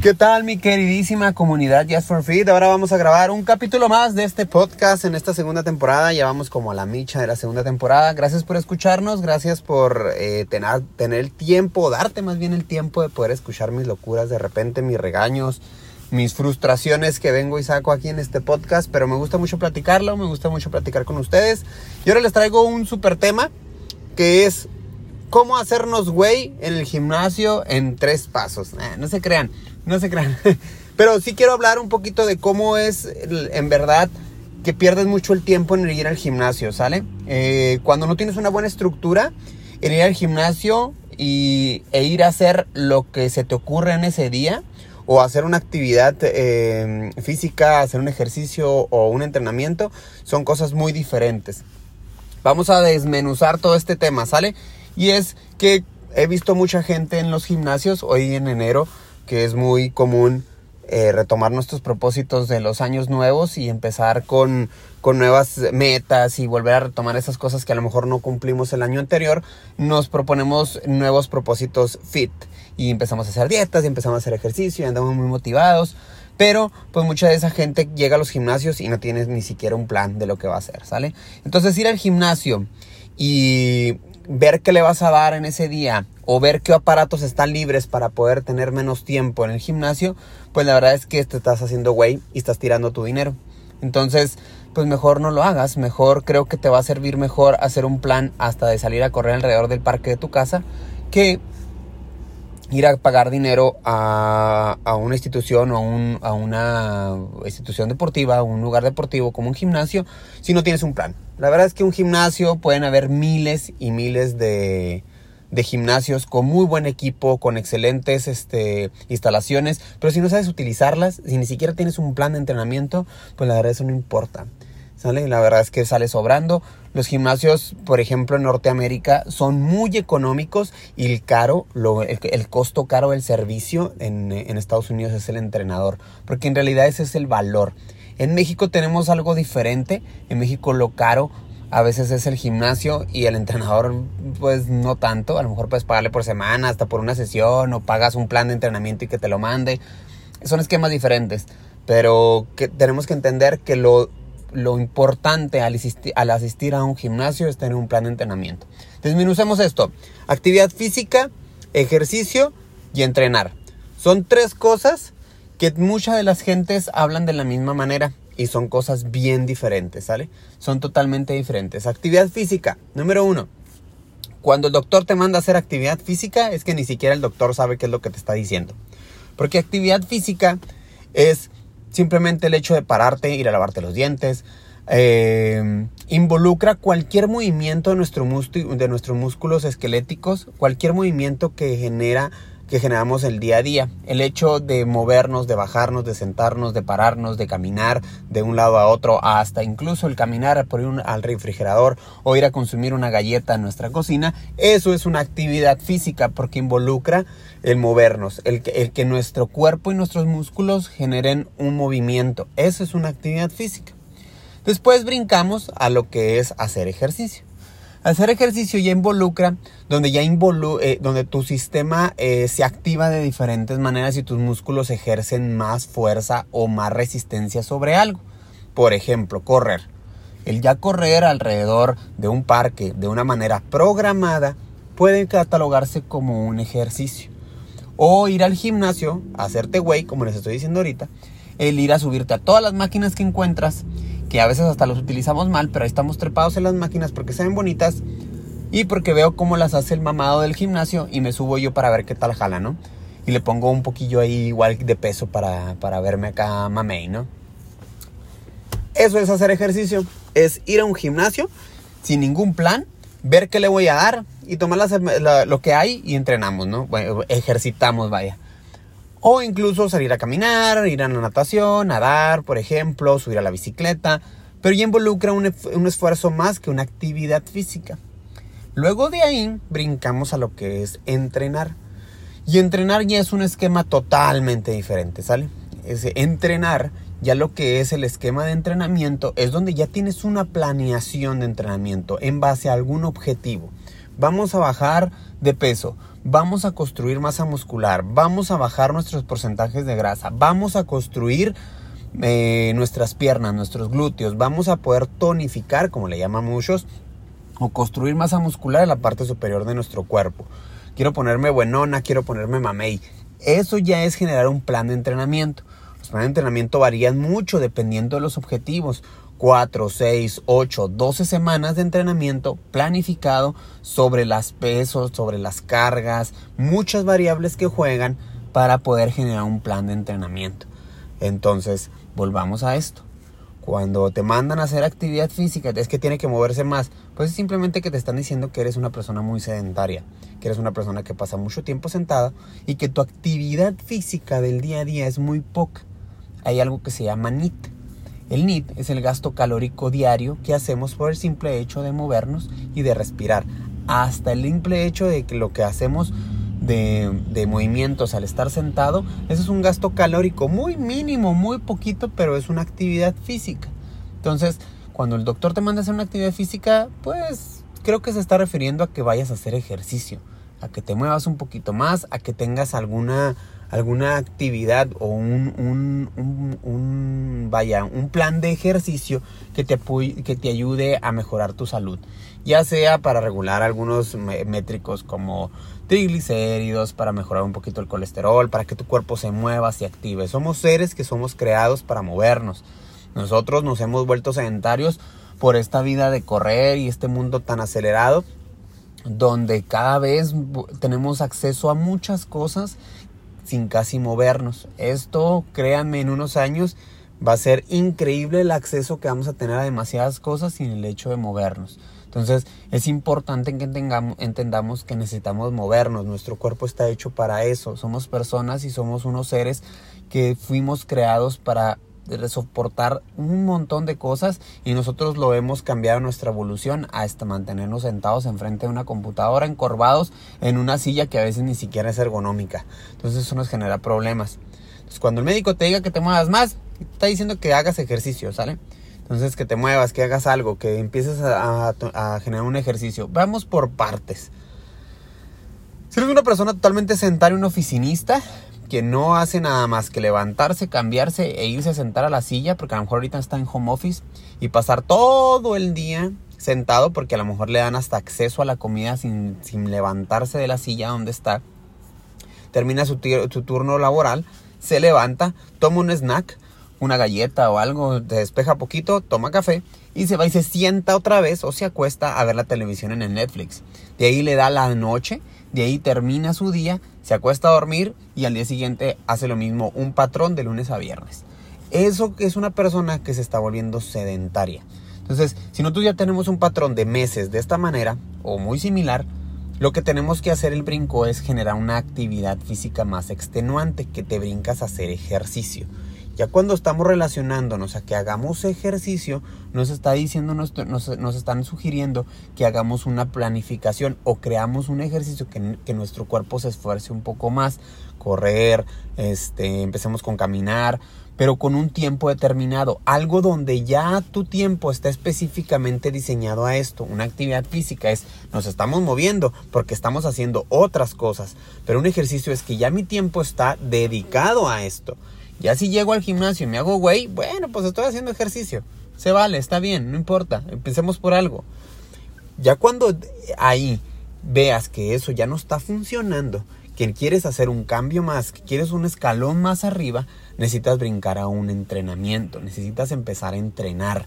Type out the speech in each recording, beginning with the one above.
¿Qué tal mi queridísima comunidad Just for Fit? Ahora vamos a grabar un capítulo más de este podcast en esta segunda temporada. Ya vamos como a la micha de la segunda temporada. Gracias por escucharnos, gracias por eh, tener, tener el tiempo, darte más bien el tiempo de poder escuchar mis locuras, de repente mis regaños, mis frustraciones que vengo y saco aquí en este podcast. Pero me gusta mucho platicarlo, me gusta mucho platicar con ustedes. Y ahora les traigo un super tema que es cómo hacernos güey en el gimnasio en tres pasos. no se crean no se crean. Pero sí quiero hablar un poquito de cómo es en verdad que pierdes mucho el tiempo en ir al gimnasio, ¿sale? Eh, cuando no tienes una buena estructura, en ir al gimnasio y, e ir a hacer lo que se te ocurre en ese día, o hacer una actividad eh, física, hacer un ejercicio o un entrenamiento, son cosas muy diferentes. Vamos a desmenuzar todo este tema, ¿sale? Y es que he visto mucha gente en los gimnasios, hoy en enero, que es muy común eh, retomar nuestros propósitos de los años nuevos y empezar con, con, nuevas metas y volver a retomar esas cosas que a lo mejor no cumplimos el año anterior, nos proponemos nuevos propósitos fit y empezamos a hacer dietas y empezamos a hacer ejercicio y andamos muy motivados. Pero pues mucha de esa gente llega a los gimnasios y no tienes ni siquiera un plan de lo que va a hacer, ¿sale? Entonces ir al gimnasio y ver qué le vas a dar en ese día o ver qué aparatos están libres para poder tener menos tiempo en el gimnasio, pues la verdad es que te estás haciendo güey y estás tirando tu dinero. Entonces, pues mejor no lo hagas, mejor creo que te va a servir mejor hacer un plan hasta de salir a correr alrededor del parque de tu casa que ir a pagar dinero a, una institución o a, una institución deportiva, a un lugar deportivo como un gimnasio, si no tienes un plan. La verdad es que un gimnasio pueden haber miles y miles de, de gimnasios con muy buen equipo, con excelentes este, instalaciones, pero si no sabes utilizarlas, si ni siquiera tienes un plan de entrenamiento, pues la verdad eso no importa. ¿Sale? La verdad es que sale sobrando. Los gimnasios, por ejemplo, en Norteamérica son muy económicos y el caro, lo, el, costo caro del servicio en, en Estados Unidos es el entrenador, porque en realidad ese es el valor. En México tenemos algo diferente. En México lo caro a veces es el gimnasio y el entrenador pues no tanto. A lo mejor puedes pagarle por semana, hasta por una sesión o pagas un plan de entrenamiento y que te lo mande. Son esquemas diferentes. Pero tenemos que entender que lo, lo importante al asistir, al asistir a un gimnasio es tener un plan de entrenamiento. Desminucemos esto. Actividad física, ejercicio y entrenar. Son tres cosas que muchas de las gentes hablan de la misma manera y son cosas bien diferentes, ¿sale? Son totalmente diferentes. Actividad física, número uno. Cuando el doctor te manda hacer actividad física, es que ni siquiera el doctor sabe qué es lo que te está diciendo. Porque actividad física es simplemente el hecho de pararte, ir a lavarte los dientes. Eh, involucra cualquier movimiento de, nuestro de nuestros músculos esqueléticos, cualquier movimiento que genera que generamos el día a día. El hecho de movernos, de bajarnos, de sentarnos, de pararnos, de caminar de un lado a otro, hasta incluso el caminar por ir al refrigerador o ir a consumir una galleta en nuestra cocina, eso es una actividad física porque involucra el movernos, el que nuestro cuerpo y nuestros músculos generen un movimiento. Eso es una actividad física. Después brincamos a lo que es hacer ejercicio. Hacer ejercicio ya involucra, donde ya involu eh, donde tu sistema eh, se activa de diferentes maneras y tus músculos ejercen más fuerza o más resistencia sobre algo. Por ejemplo, correr. El ya correr alrededor de un parque de una manera programada puede catalogarse como un ejercicio. O ir al gimnasio, hacerte güey, como les estoy diciendo ahorita, el ir a subirte a todas las máquinas que encuentras que a veces hasta los utilizamos mal, pero ahí estamos trepados en las máquinas porque se ven bonitas y porque veo cómo las hace el mamado del gimnasio y me subo yo para ver qué tal jala, ¿no? Y le pongo un poquillo ahí igual de peso para, para verme acá mamey, ¿no? Eso es hacer ejercicio, es ir a un gimnasio sin ningún plan, ver qué le voy a dar y tomar lo que hay y entrenamos, ¿no? Bueno, ejercitamos, vaya. O incluso salir a caminar, ir a la natación, nadar, por ejemplo, subir a la bicicleta, pero ya involucra un, esfuerzo más que una actividad física. Luego de ahí brincamos a lo que es entrenar. Y entrenar ya es un esquema totalmente diferente, ¿sale? Ese entrenar, ya lo que es el esquema de entrenamiento, es donde ya tienes una planeación de entrenamiento en base a algún objetivo. vamos a bajar de peso, vamos a construir masa muscular, vamos a bajar nuestros porcentajes de grasa, vamos a construir eh, nuestras piernas, nuestros glúteos, vamos a poder tonificar, como le llaman muchos, o construir masa muscular en la parte superior de nuestro cuerpo. Quiero ponerme buenona, quiero ponerme mamey. Eso ya es generar un plan de entrenamiento. Los planes de entrenamiento varían mucho dependiendo de los objetivos. 4, 6, 8, 12 semanas de entrenamiento planificado sobre las pesos, sobre las cargas, muchas variables que juegan para poder generar un plan de entrenamiento. Entonces, volvamos a esto. Cuando te mandan a hacer actividad física, es que tiene que moverse más. Pues es simplemente que te están diciendo que eres una persona muy sedentaria, que eres una persona que pasa mucho tiempo sentada y que tu actividad física del día a día es muy poca. Hay algo que se llama NIT. El NIT es el gasto calórico diario que hacemos por el simple hecho de movernos y de respirar. Hasta el simple hecho de que lo que hacemos de, movimientos al estar sentado, eso es un gasto calórico muy mínimo, muy poquito, pero es una actividad física. Entonces, cuando el doctor te manda a hacer una actividad física, pues creo que se está refiriendo a que vayas a hacer ejercicio, a que te muevas un poquito más, a que tengas alguna, alguna actividad o un, un, un, vaya, un plan de ejercicio que te, que te ayude a mejorar tu salud. Ya sea para regular algunos métricos como triglicéridos, para mejorar un poquito el colesterol, para que tu cuerpo se mueva, se active. Somos seres que somos creados para movernos. Nosotros nos hemos vuelto sedentarios por esta vida de correr y este mundo tan acelerado donde cada vez tenemos acceso a muchas cosas sin casi movernos. Esto, créanme, en unos años va a ser increíble el acceso que vamos a tener a demasiadas cosas sin el hecho de movernos. Entonces es importante que entendamos que necesitamos movernos, nuestro cuerpo está hecho para eso, somos personas y somos unos seres que fuimos creados para soportar un montón de cosas y nosotros lo hemos cambiado nuestra evolución hasta mantenernos sentados enfrente de una computadora, encorvados en una silla que a veces ni siquiera es ergonómica. Entonces eso nos genera problemas. Entonces cuando el médico te diga que te muevas más, está diciendo que hagas ejercicio, ¿sale? Entonces, que te muevas, que hagas algo, que empieces a, generar un ejercicio. Vamos por partes. Si eres una persona totalmente sedentaria, un oficinista, que no hace nada más que levantarse, cambiarse e irse a sentar a la silla, porque a lo mejor ahorita está en home office, y pasar todo el día sentado, porque a lo mejor le dan hasta acceso a la comida sin, levantarse de la silla donde está. Termina su, turno laboral, se levanta, toma un snack, una galleta o algo, te despeja poquito, toma café y se va y se sienta otra vez o se acuesta a ver la televisión en el Netflix. De ahí le da la noche, de ahí termina su día, se acuesta a dormir y al día siguiente hace lo mismo, un patrón de lunes a viernes. Eso es una persona que se está volviendo sedentaria. Entonces, si nosotros ya tenemos un patrón de meses de esta manera o muy similar, lo que tenemos que hacer el brinco es generar una actividad física más extenuante, que te brincas a hacer ejercicio. Ya cuando estamos relacionándonos a que hagamos ejercicio, nos está diciendo, nos, nos, están sugiriendo que hagamos una planificación o creamos un ejercicio que, nuestro cuerpo se esfuerce un poco más, correr, este, empecemos con caminar, pero con un tiempo determinado, algo donde ya tu tiempo está específicamente diseñado a esto. Una actividad física es nos estamos moviendo porque estamos haciendo otras cosas, pero un ejercicio es que ya mi tiempo está dedicado a esto. Ya si llego al gimnasio y me hago güey, bueno, pues estoy haciendo ejercicio. Se vale, está bien, no importa. Empecemos por algo. Ya cuando ahí veas que eso ya no está funcionando, que quieres hacer un cambio más, que quieres un escalón más arriba, necesitas brincar a un entrenamiento, necesitas empezar a entrenar.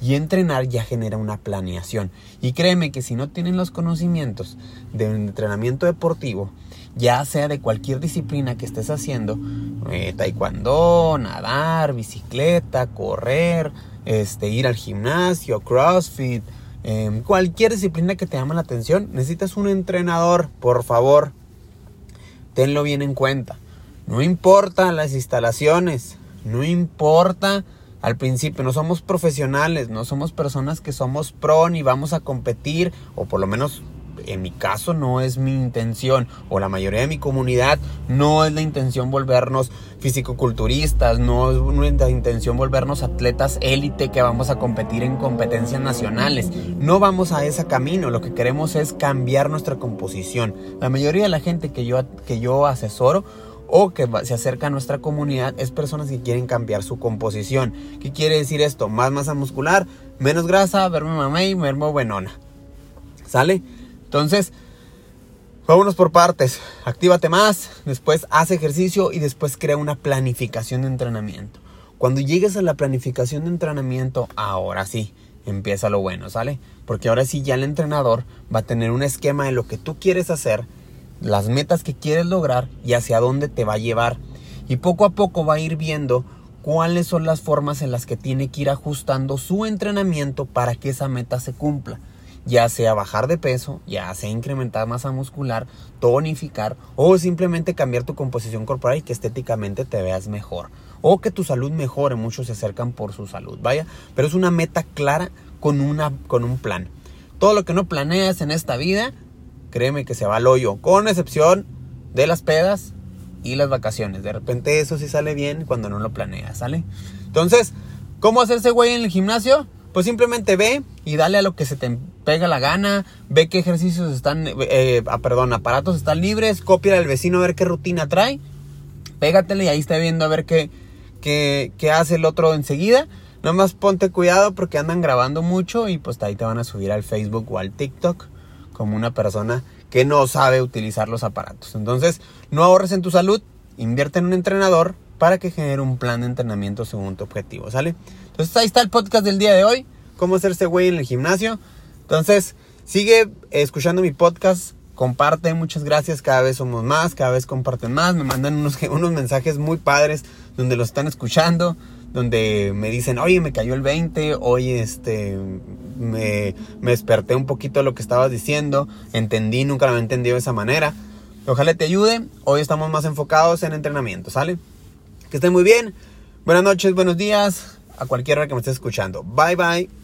Y entrenar ya genera una planeación. Y créeme que si no tienen los conocimientos de entrenamiento deportivo, ya sea de cualquier disciplina que estés haciendo, eh, taekwondo, nadar, bicicleta, correr, este, ir al gimnasio, crossfit, em, cualquier disciplina que te llame la atención, necesitas un entrenador, por favor, tenlo bien en cuenta. No importa las instalaciones, no importa al principio, no somos profesionales, no somos personas que somos pro ni vamos a competir, o por lo menos en mi caso no es mi intención, o la mayoría de mi comunidad no es la intención volvernos fisicoculturistas, no es nuestra intención volvernos atletas élite que vamos a competir en competencias nacionales. No vamos a ese camino, lo que queremos es cambiar nuestra composición. La mayoría de la gente que yo, que yo asesoro o que se acerca a nuestra comunidad es personas que quieren cambiar su composición. ¿Qué quiere decir esto? Más masa muscular, menos grasa, verme mamey, verme buenona. ¿Sale? Entonces, vámonos por partes. Actívate más, después haz ejercicio y después crea una planificación de entrenamiento. Cuando llegues a la planificación de entrenamiento, ahora sí, empieza lo bueno, ¿sale? Porque ahora sí ya el entrenador va a tener un esquema de lo que tú quieres hacer las metas que quieres lograr y hacia dónde te va a llevar. Y poco a poco va a ir viendo cuáles son las formas en las que tiene que ir ajustando su entrenamiento para que esa meta se cumpla. Ya sea bajar de peso, ya sea incrementar masa muscular, tonificar o simplemente cambiar tu composición corporal y que estéticamente te veas mejor. O que tu salud mejore, muchos se acercan por su salud, vaya. Pero es una meta clara con, una, con un plan. Todo lo que no planeas en esta vida créeme que se va al hoyo, con excepción de las pedas y las vacaciones. De repente eso sí sale bien cuando no lo planeas, ¿sale? Entonces, ¿cómo hacerse güey en el gimnasio? Pues simplemente ve y dale a lo que se te pega la gana, ve qué ejercicios están, eh, ah, perdón, aparatos están libres, copia al vecino a ver qué rutina trae, pégatele y ahí está viendo a ver qué, qué, qué hace el otro enseguida. Nomás ponte cuidado porque andan grabando mucho y pues ahí te van a subir al Facebook o al TikTok como una persona que no sabe utilizar los aparatos. Entonces, no ahorres en tu salud, invierte en un entrenador para que genere un plan de entrenamiento según tu objetivo, ¿sale? Entonces, ahí está el podcast del día de hoy, cómo hacerse güey en el gimnasio. Entonces, sigue escuchando mi podcast, comparte, muchas gracias, cada vez somos más, cada vez comparten más, me mandan unos, unos mensajes muy padres donde lo están escuchando, donde me dicen, oye, me cayó el 20, oye, este, me, desperté un poquito de lo que estabas diciendo, entendí, nunca lo había entendido de esa manera. Ojalá te ayude, hoy estamos más enfocados en entrenamiento, ¿sale? Que estén muy bien, buenas noches, buenos días, a cualquiera que me esté escuchando. Bye bye.